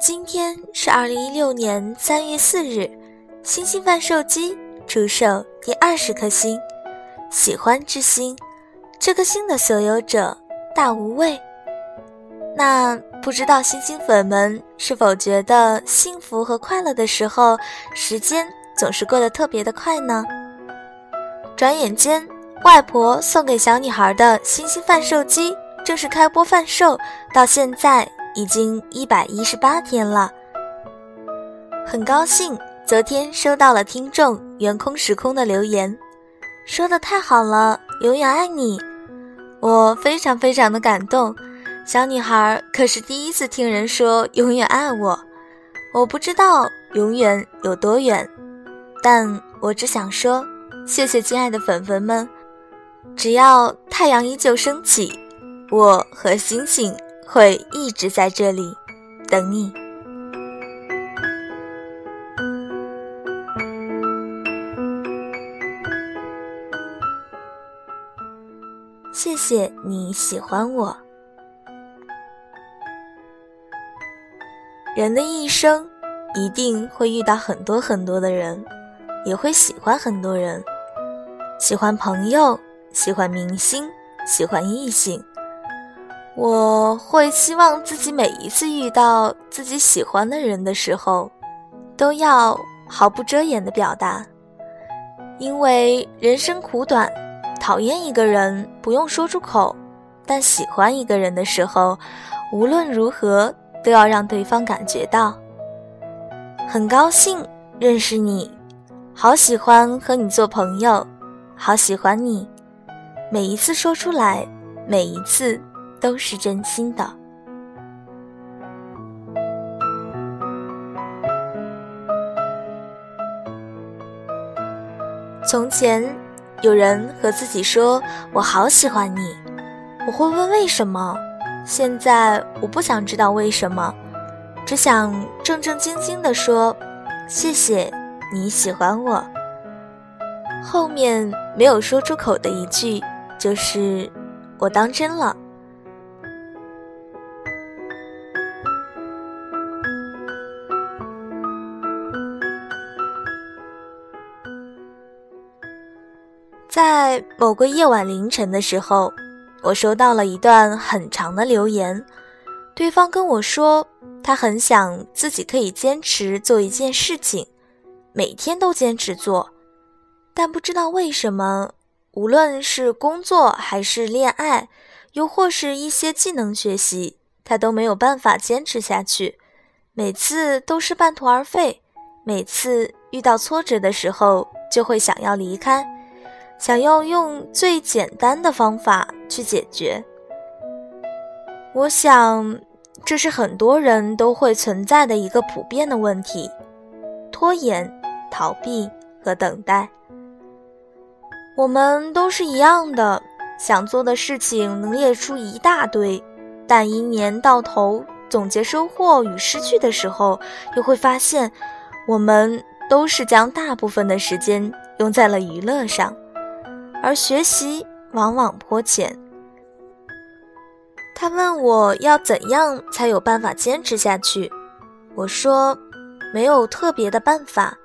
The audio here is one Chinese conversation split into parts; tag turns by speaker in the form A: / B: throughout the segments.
A: 今天是二零一六年三月四日，星星贩售机出售第二十颗星，喜欢之星，这颗星的所有者大无畏。那不知道星星粉们是否觉得幸福和快乐的时候，时间总是过得特别的快呢？转眼间，外婆送给小女孩的星星贩售机正式开播贩售，到现在。已经一百一十八天了，很高兴昨天收到了听众圆空时空的留言，说的太好了，永远爱你，我非常非常的感动。小女孩可是第一次听人说永远爱我，我不知道永远有多远，但我只想说，谢谢亲爱的粉粉们，只要太阳依旧升起，我和星星。会一直在这里等你。谢谢你喜欢我。人的一生一定会遇到很多很多的人，也会喜欢很多人，喜欢朋友，喜欢明星，喜欢异性。我会希望自己每一次遇到自己喜欢的人的时候，都要毫不遮掩的表达，因为人生苦短，讨厌一个人不用说出口，但喜欢一个人的时候，无论如何都要让对方感觉到。很高兴认识你，好喜欢和你做朋友，好喜欢你，每一次说出来，每一次。都是真心的。从前，有人和自己说：“我好喜欢你。”我会问为什么。现在，我不想知道为什么，只想正正经经的说：“谢谢你喜欢我。”后面没有说出口的一句，就是“我当真了。”在某个夜晚凌晨的时候，我收到了一段很长的留言。对方跟我说，他很想自己可以坚持做一件事情，每天都坚持做，但不知道为什么，无论是工作还是恋爱，又或是一些技能学习，他都没有办法坚持下去，每次都是半途而废，每次遇到挫折的时候就会想要离开。想要用最简单的方法去解决，我想这是很多人都会存在的一个普遍的问题：拖延、逃避和等待。我们都是一样的，想做的事情能列出一大堆，但一年到头总结收获与失去的时候，又会发现，我们都是将大部分的时间用在了娱乐上。而学习往往颇浅。他问我要怎样才有办法坚持下去，我说，没有特别的办法，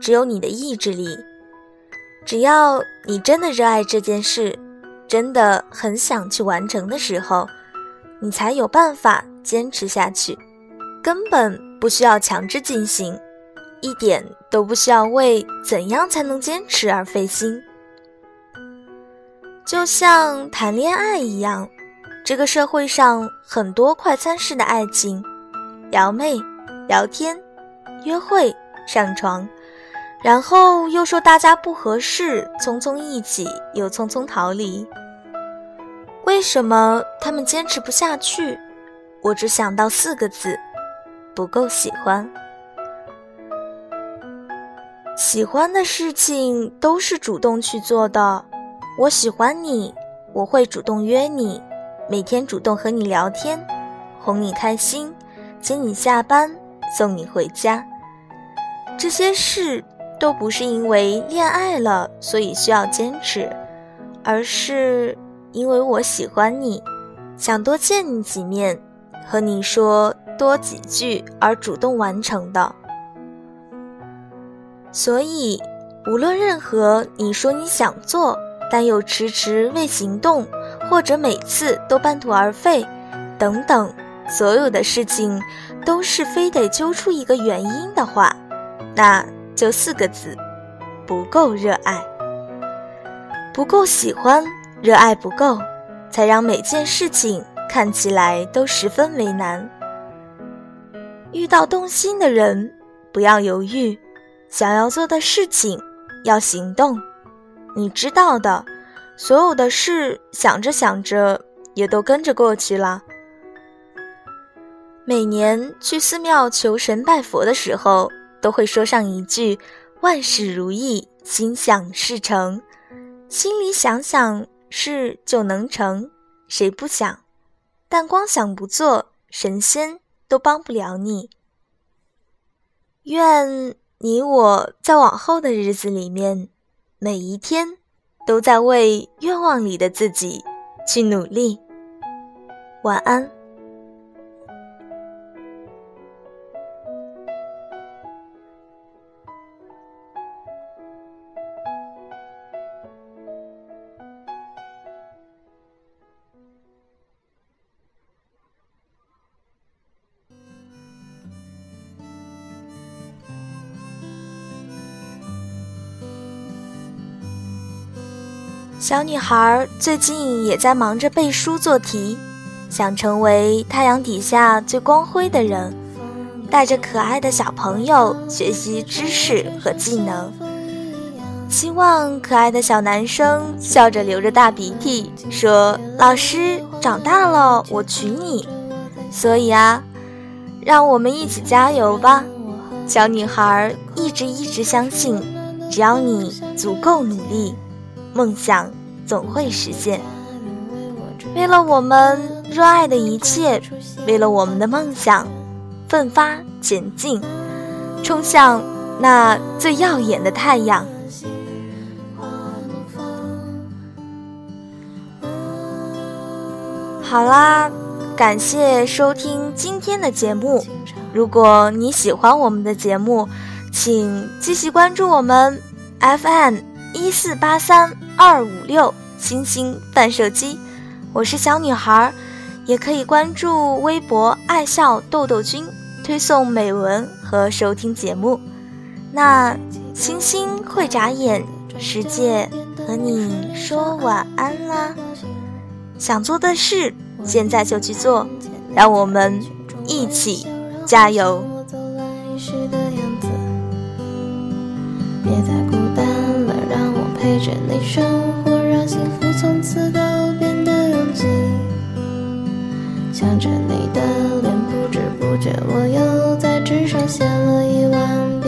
A: 只有你的意志力。只要你真的热爱这件事，真的很想去完成的时候，你才有办法坚持下去。根本不需要强制进行，一点都不需要为怎样才能坚持而费心。就像谈恋爱一样，这个社会上很多快餐式的爱情，撩妹、聊天、约会、上床，然后又说大家不合适，匆匆一起又匆匆逃离。为什么他们坚持不下去？我只想到四个字：不够喜欢。喜欢的事情都是主动去做的。我喜欢你，我会主动约你，每天主动和你聊天，哄你开心，接你下班，送你回家。这些事都不是因为恋爱了所以需要坚持，而是因为我喜欢你，想多见你几面，和你说多几句而主动完成的。所以，无论任何你说你想做但又迟迟未行动，或者每次都半途而废，等等，所有的事情都是非得揪出一个原因的话，那就四个字：不够热爱，不够喜欢，热爱不够，才让每件事情看起来都十分为难。遇到动心的人，不要犹豫，想要做的事情要行动。你知道的，所有的事想着想着也都跟着过去了。每年去寺庙求神拜佛的时候，都会说上一句“万事如意，心想事成”。心里想想事就能成，谁不想？但光想不做，神仙。都帮不了你。愿你我在往后的日子里面，每一天都在为愿望里的自己去努力。晚安。小女孩最近也在忙着背书做题，想成为太阳底下最光辉的人，带着可爱的小朋友学习知识和技能。希望可爱的小男生笑着流着大鼻涕说：“老师，长大了我娶你。”所以啊，让我们一起加油吧！小女孩一直一直相信，只要你足够努力。梦想总会实现。为了我们热爱的一切，为了我们的梦想，奋发前进，冲向那最耀眼的太阳。好啦，感谢收听今天的节目。如果你喜欢我们的节目，请继续关注我们 FM。一四八三二五六星星范射机，我是小女孩，也可以关注微博爱笑豆豆君，推送美文和收听节目。那星星会眨眼，世界和你说晚安啦！想做的事，现在就去做，让我们一起加油！生活，让幸福从此都变得拥挤。想着你的脸，不知不觉我又在纸上写了一万。